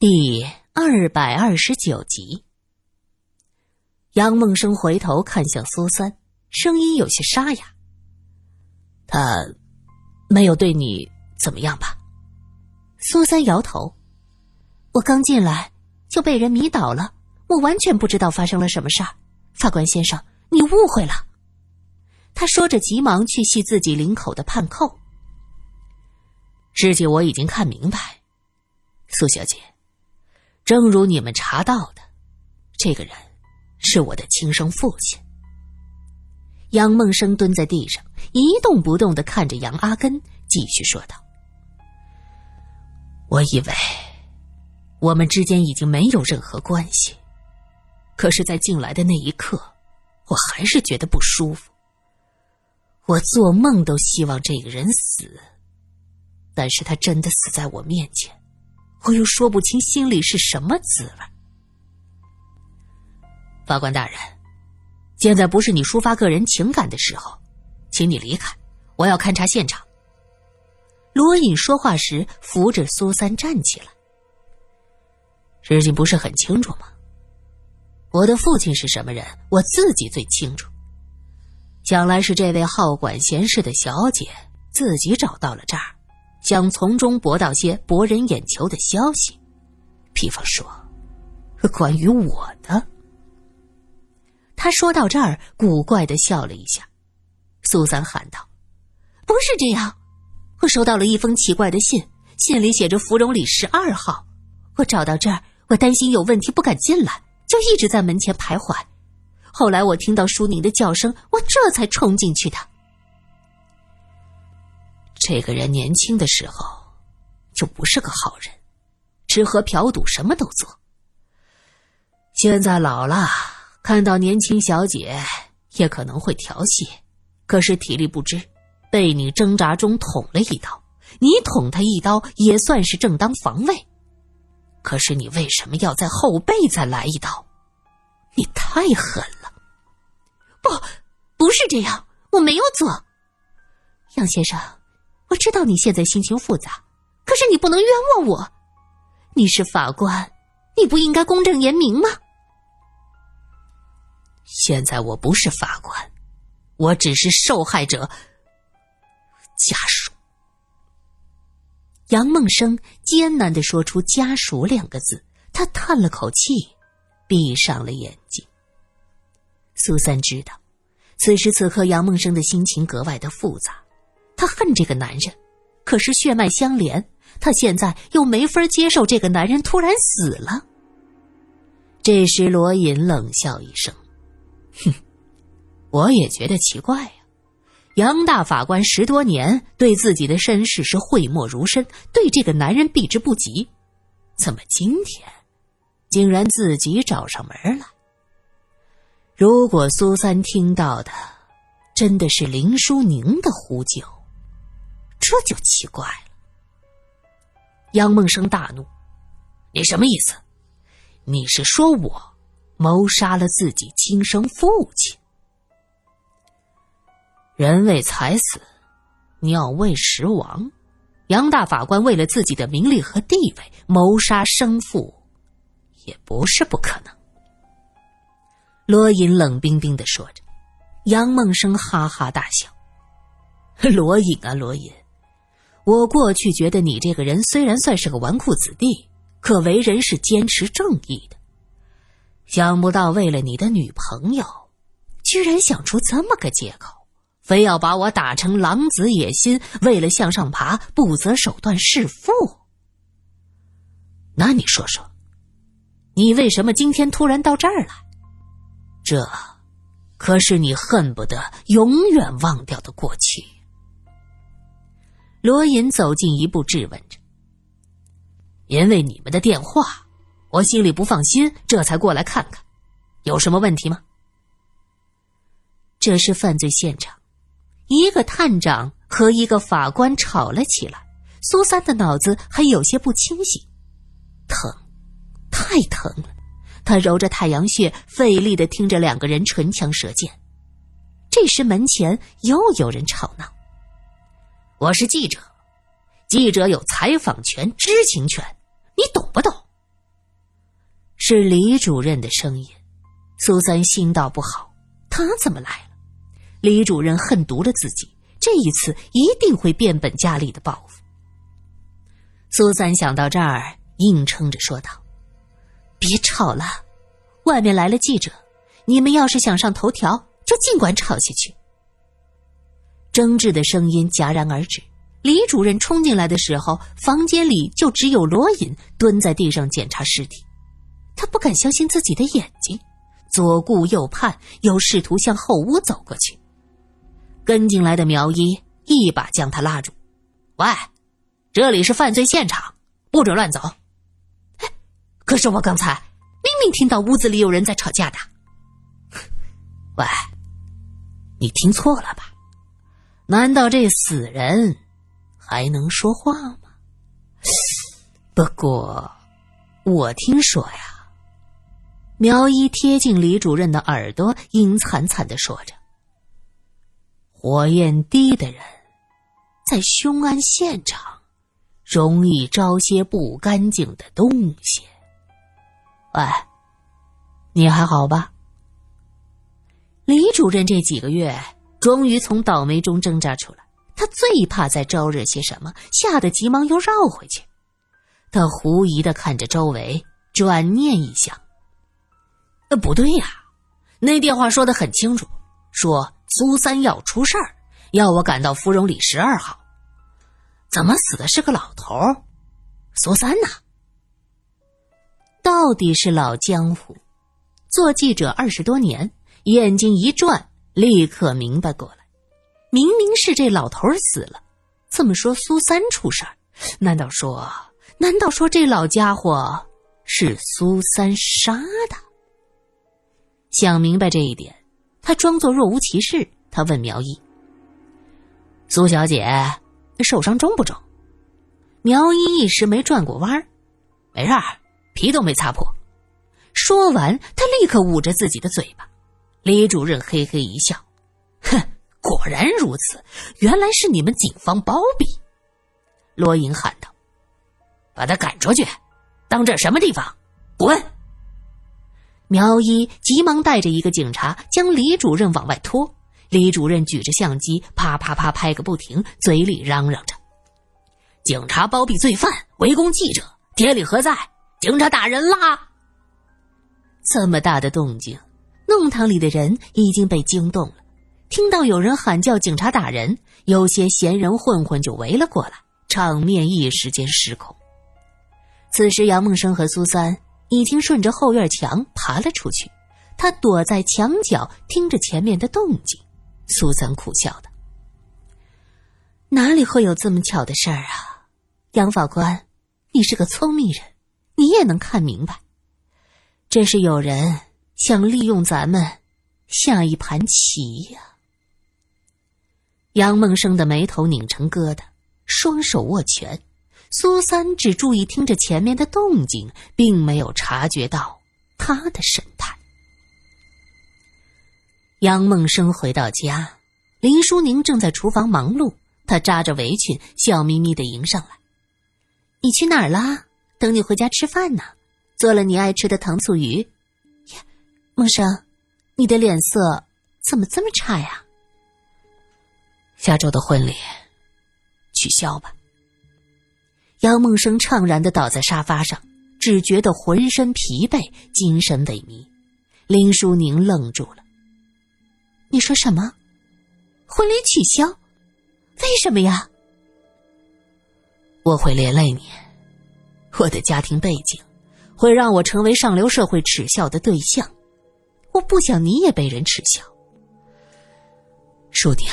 第二百二十九集，杨梦生回头看向苏三，声音有些沙哑：“他没有对你怎么样吧？”苏三摇头：“我刚进来就被人迷倒了，我完全不知道发生了什么事儿。法官先生，你误会了。”他说着，急忙去系自己领口的判扣。事情我已经看明白，苏小姐。正如你们查到的，这个人是我的亲生父亲。杨梦生蹲在地上一动不动的看着杨阿根，继续说道：“我以为我们之间已经没有任何关系，可是，在进来的那一刻，我还是觉得不舒服。我做梦都希望这个人死，但是他真的死在我面前。”我又说不清心里是什么滋味。法官大人，现在不是你抒发个人情感的时候，请你离开，我要勘察现场。罗隐说话时扶着苏三站起来。事情不是很清楚吗？我的父亲是什么人，我自己最清楚。想来是这位好管闲事的小姐自己找到了这儿。想从中博到些博人眼球的消息，比方说，关于我的。他说到这儿，古怪的笑了一下。苏三喊道：“不是这样，我收到了一封奇怪的信，信里写着芙蓉里十二号。我找到这儿，我担心有问题，不敢进来，就一直在门前徘徊。后来我听到淑宁的叫声，我这才冲进去的。”这个人年轻的时候就不是个好人，吃喝嫖赌什么都做。现在老了，看到年轻小姐也可能会调戏，可是体力不支，被你挣扎中捅了一刀。你捅他一刀也算是正当防卫，可是你为什么要在后背再来一刀？你太狠了！不，不是这样，我没有做，杨先生。我知道你现在心情复杂，可是你不能冤枉我。你是法官，你不应该公正严明吗？现在我不是法官，我只是受害者家属。杨梦生艰难的说出“家属”两个字，他叹了口气，闭上了眼睛。苏三知道，此时此刻杨梦生的心情格外的复杂。他恨这个男人，可是血脉相连，他现在又没法接受这个男人突然死了。这时，罗隐冷笑一声：“哼，我也觉得奇怪呀。杨大法官十多年对自己的身世是讳莫如深，对这个男人避之不及，怎么今天竟然自己找上门来？如果苏三听到的真的是林淑宁的呼救？”这就奇怪了。杨梦生大怒：“你什么意思？你是说我谋杀了自己亲生父亲？人为财死，鸟为食亡。杨大法官为了自己的名利和地位谋杀生父，也不是不可能。”罗隐冷冰冰的说着。杨梦生哈哈大笑：“ 罗隐啊，罗隐！”我过去觉得你这个人虽然算是个纨绔子弟，可为人是坚持正义的。想不到为了你的女朋友，居然想出这么个借口，非要把我打成狼子野心，为了向上爬不择手段弑父。那你说说，你为什么今天突然到这儿来？这，可是你恨不得永远忘掉的过去。罗隐走近一步，质问着：“因为你们的电话，我心里不放心，这才过来看看，有什么问题吗？”这是犯罪现场，一个探长和一个法官吵了起来。苏三的脑子还有些不清醒，疼，太疼了。他揉着太阳穴，费力的听着两个人唇枪舌剑。这时门前又有人吵闹。我是记者，记者有采访权、知情权，你懂不懂？是李主任的声音。苏三心道不好，他怎么来了？李主任恨毒了自己，这一次一定会变本加厉的报复。苏三想到这儿，硬撑着说道：“别吵了，外面来了记者，你们要是想上头条，就尽管吵下去。”争执的声音戛然而止。李主任冲进来的时候，房间里就只有罗隐蹲在地上检查尸体。他不敢相信自己的眼睛，左顾右盼，又试图向后屋走过去。跟进来的苗一一把将他拉住：“喂，这里是犯罪现场，不准乱走。”哎，可是我刚才明明听到屋子里有人在吵架的。喂，你听错了吧？难道这死人还能说话吗？不过，我听说呀，苗一贴近李主任的耳朵，阴惨惨的说着：“火焰低的人，在凶案现场容易招些不干净的东西。”喂，你还好吧？李主任这几个月。终于从倒霉中挣扎出来，他最怕再招惹些什么，吓得急忙又绕回去。他狐疑的看着周围，转念一想：“呃，不对呀，那电话说的很清楚，说苏三要出事儿，要我赶到芙蓉里十二号。怎么死的是个老头？苏三呢？到底是老江湖，做记者二十多年，眼睛一转。”立刻明白过来，明明是这老头死了，怎么说苏三出事儿？难道说，难道说这老家伙是苏三杀的？想明白这一点，他装作若无其事。他问苗一：“苏小姐受伤重不重？”苗一一时没转过弯儿，没事，皮都没擦破。说完，他立刻捂着自己的嘴巴。李主任嘿嘿一笑，哼，果然如此，原来是你们警方包庇。罗莹喊道：“把他赶出去，当这什么地方？滚！”苗一急忙带着一个警察将李主任往外拖。李主任举着相机，啪啪啪拍个不停，嘴里嚷嚷着：“警察包庇罪犯，围攻记者，天理何在？警察打人啦！”这么大的动静。弄堂里的人已经被惊动了，听到有人喊叫“警察打人”，有些闲人混混就围了过来，场面一时间失控。此时，杨梦生和苏三已经顺着后院墙爬了出去，他躲在墙角听着前面的动静。苏三苦笑道：“哪里会有这么巧的事儿啊？杨法官，你是个聪明人，你也能看明白，这是有人。”想利用咱们下一盘棋呀！杨梦生的眉头拧成疙瘩，双手握拳。苏三只注意听着前面的动静，并没有察觉到他的神态。杨梦生回到家，林淑宁正在厨房忙碌，她扎着围裙，笑眯眯的迎上来：“你去哪儿啦？等你回家吃饭呢，做了你爱吃的糖醋鱼。”梦生，你的脸色怎么这么差呀？下周的婚礼取消吧。杨梦生怅然的倒在沙发上，只觉得浑身疲惫，精神萎靡。林淑宁愣住了：“你说什么？婚礼取消？为什么呀？”我会连累你，我的家庭背景会让我成为上流社会耻笑的对象。我不想你也被人耻笑，淑宁，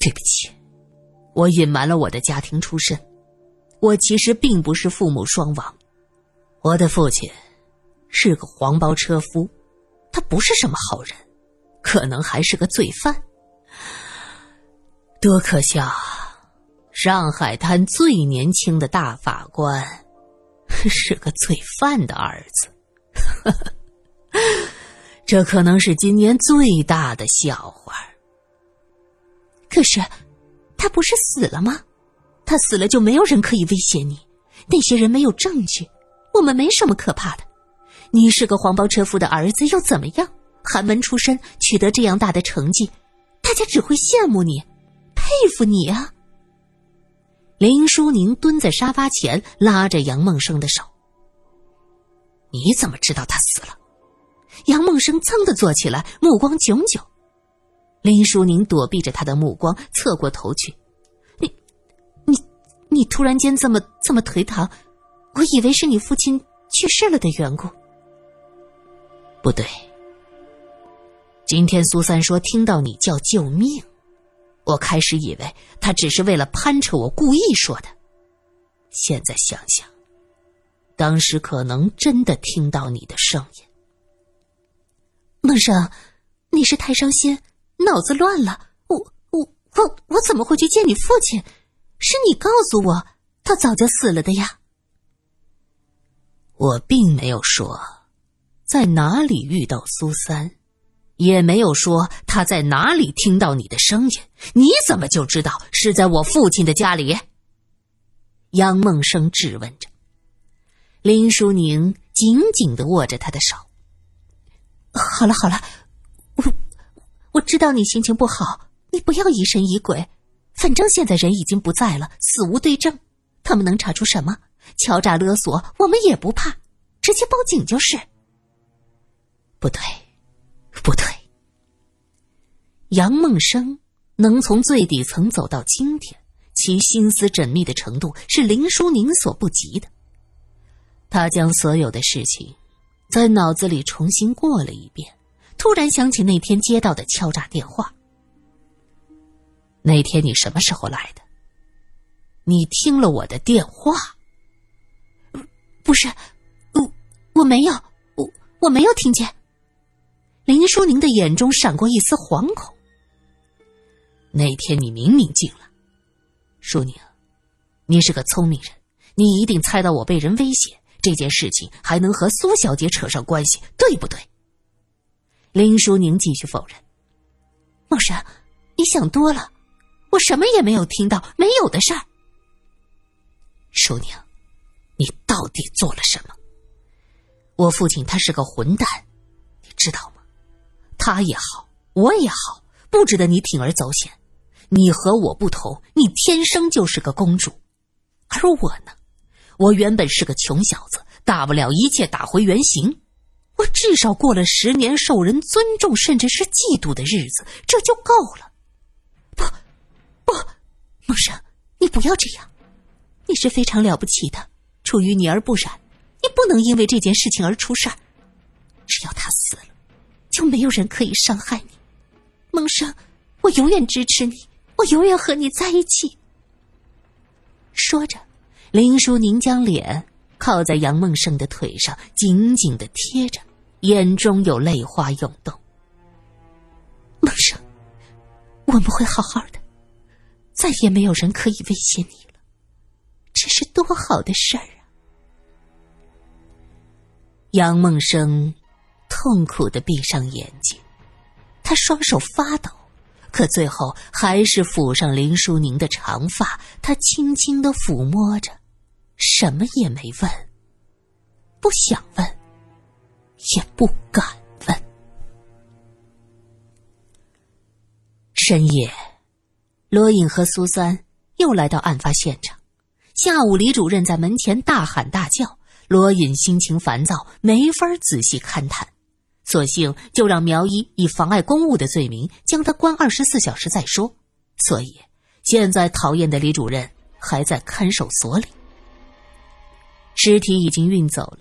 对不起，我隐瞒了我的家庭出身，我其实并不是父母双亡，我的父亲是个黄包车夫，他不是什么好人，可能还是个罪犯，多可笑啊！上海滩最年轻的大法官 是个罪犯的儿子。呵呵这可能是今年最大的笑话。可是，他不是死了吗？他死了就没有人可以威胁你。那些人没有证据，我们没什么可怕的。你是个黄包车夫的儿子又怎么样？寒门出身，取得这样大的成绩，大家只会羡慕你，佩服你啊！林淑宁蹲在沙发前，拉着杨梦生的手。你怎么知道他死了？杨梦生噌的坐起来，目光炯炯。林淑宁躲避着他的目光，侧过头去。你，你，你突然间这么这么颓唐，我以为是你父亲去世了的缘故。不对，今天苏三说听到你叫救命，我开始以为他只是为了攀扯我故意说的，现在想想。当时可能真的听到你的声音，梦生，你是太伤心，脑子乱了。我我我我怎么会去见你父亲？是你告诉我他早就死了的呀。我并没有说在哪里遇到苏三，也没有说他在哪里听到你的声音。你怎么就知道是在我父亲的家里？杨梦生质问着。林淑宁紧紧的握着他的手。好了好了，我我知道你心情不好，你不要疑神疑鬼。反正现在人已经不在了，死无对证，他们能查出什么？敲诈勒索，我们也不怕，直接报警就是。不对，不对。杨梦生能从最底层走到今天，其心思缜密的程度是林淑宁所不及的。他将所有的事情在脑子里重新过了一遍，突然想起那天接到的敲诈电话。那天你什么时候来的？你听了我的电话？不是，我我没有，我我没有听见。林淑宁的眼中闪过一丝惶恐。那天你明明进了，淑宁，你是个聪明人，你一定猜到我被人威胁。这件事情还能和苏小姐扯上关系，对不对？林淑宁继续否认。梦生，你想多了，我什么也没有听到，没有的事儿。淑宁，你到底做了什么？我父亲他是个混蛋，你知道吗？他也好，我也好，不值得你铤而走险。你和我不同，你天生就是个公主，而我呢？我原本是个穷小子，大不了一切打回原形。我至少过了十年受人尊重，甚至是嫉妒的日子，这就够了。不，不，梦生，你不要这样。你是非常了不起的，出淤泥而不染。你不能因为这件事情而出事儿。只要他死了，就没有人可以伤害你。梦生，我永远支持你，我永远和你在一起。说着。林淑宁将脸靠在杨梦生的腿上，紧紧的贴着，眼中有泪花涌动。梦生，我们会好好的，再也没有人可以威胁你了，这是多好的事儿啊！杨梦生痛苦的闭上眼睛，他双手发抖，可最后还是抚上林淑宁的长发，他轻轻的抚摸着。什么也没问，不想问，也不敢问。深夜，罗隐和苏三又来到案发现场。下午，李主任在门前大喊大叫，罗隐心情烦躁，没法仔细勘探，索性就让苗一以妨碍公务的罪名将他关二十四小时再说。所以，现在讨厌的李主任还在看守所里。尸体已经运走了，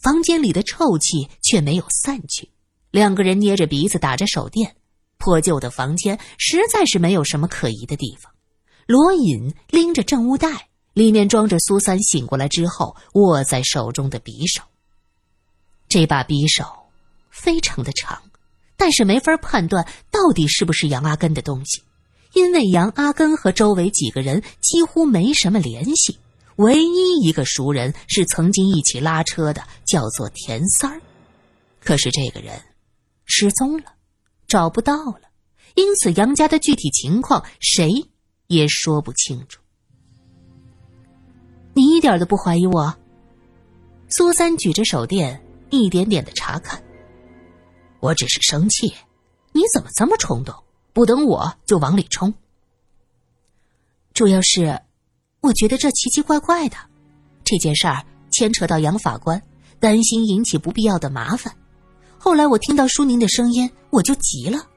房间里的臭气却没有散去。两个人捏着鼻子打着手电，破旧的房间实在是没有什么可疑的地方。罗隐拎着证物袋，里面装着苏三醒过来之后握在手中的匕首。这把匕首非常的长，但是没法判断到底是不是杨阿根的东西，因为杨阿根和周围几个人几乎没什么联系。唯一一个熟人是曾经一起拉车的，叫做田三儿。可是这个人失踪了，找不到了，因此杨家的具体情况谁也说不清楚。你一点都不怀疑我？苏三举着手电，一点点的查看。我只是生气，你怎么这么冲动？不等我就往里冲。主要是，我觉得这奇奇怪怪的，这件事儿牵扯到杨法官，担心引起不必要的麻烦。后来我听到舒宁的声音，我就急了。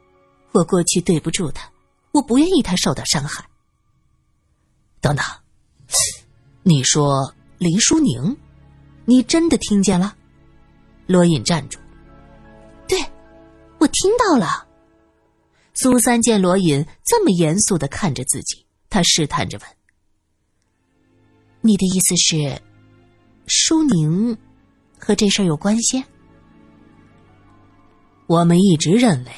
我过去对不住他，我不愿意他受到伤害。等等，你说林淑宁，你真的听见了？罗隐站住。我听到了。苏三见罗隐这么严肃的看着自己，他试探着问：“你的意思是，舒宁和这事儿有关系？”我们一直认为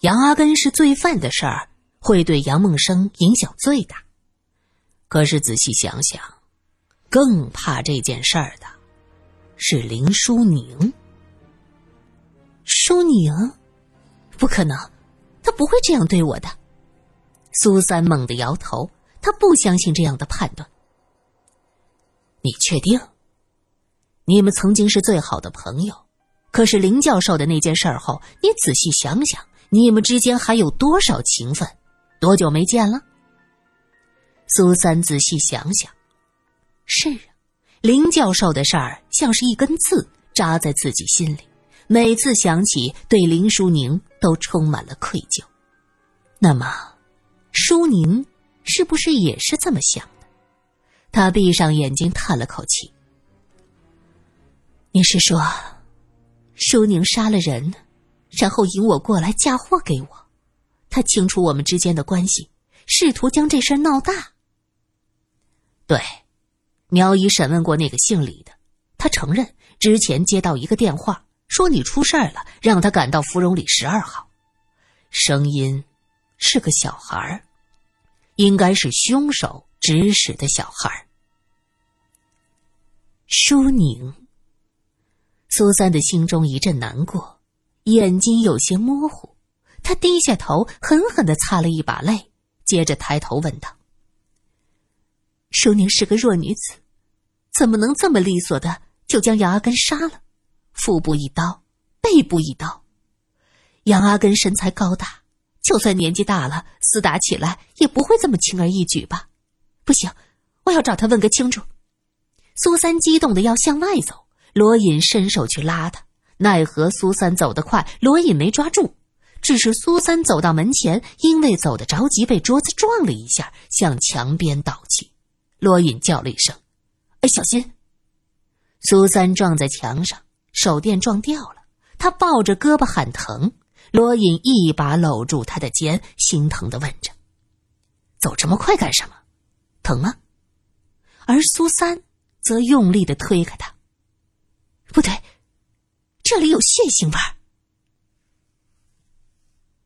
杨阿根是罪犯的事儿会对杨梦生影响最大，可是仔细想想，更怕这件事儿的是林淑宁。舒宁，不可能。他不会这样对我的。苏三猛地摇头，他不相信这样的判断。你确定？你们曾经是最好的朋友，可是林教授的那件事儿后，你仔细想想，你们之间还有多少情分？多久没见了？苏三仔细想想，是啊，林教授的事儿像是一根刺扎在自己心里。每次想起，对林淑宁都充满了愧疚。那么，淑宁是不是也是这么想的？他闭上眼睛，叹了口气：“你是说，淑宁杀了人，然后引我过来嫁祸给我？他清楚我们之间的关系，试图将这事闹大。”对，苗姨审问过那个姓李的，他承认之前接到一个电话。说你出事儿了，让他赶到芙蓉里十二号。声音是个小孩儿应该是凶手指使的小孩儿舒宁。苏三的心中一阵难过，眼睛有些模糊。他低下头，狠狠的擦了一把泪，接着抬头问道：“舒宁是个弱女子，怎么能这么利索的就将杨阿根杀了？”腹部一刀，背部一刀。杨阿根身材高大，就算年纪大了，厮打起来也不会这么轻而易举吧？不行，我要找他问个清楚。苏三激动的要向外走，罗隐伸手去拉他，奈何苏三走得快，罗隐没抓住。只是苏三走到门前，因为走得着急，被桌子撞了一下，向墙边倒去。罗隐叫了一声：“哎，小心！”苏三撞在墙上。手电撞掉了，他抱着胳膊喊疼。罗隐一把搂住他的肩，心疼的问着：“走这么快干什么？疼吗？”而苏三则用力的推开他：“不对，这里有血腥味儿。”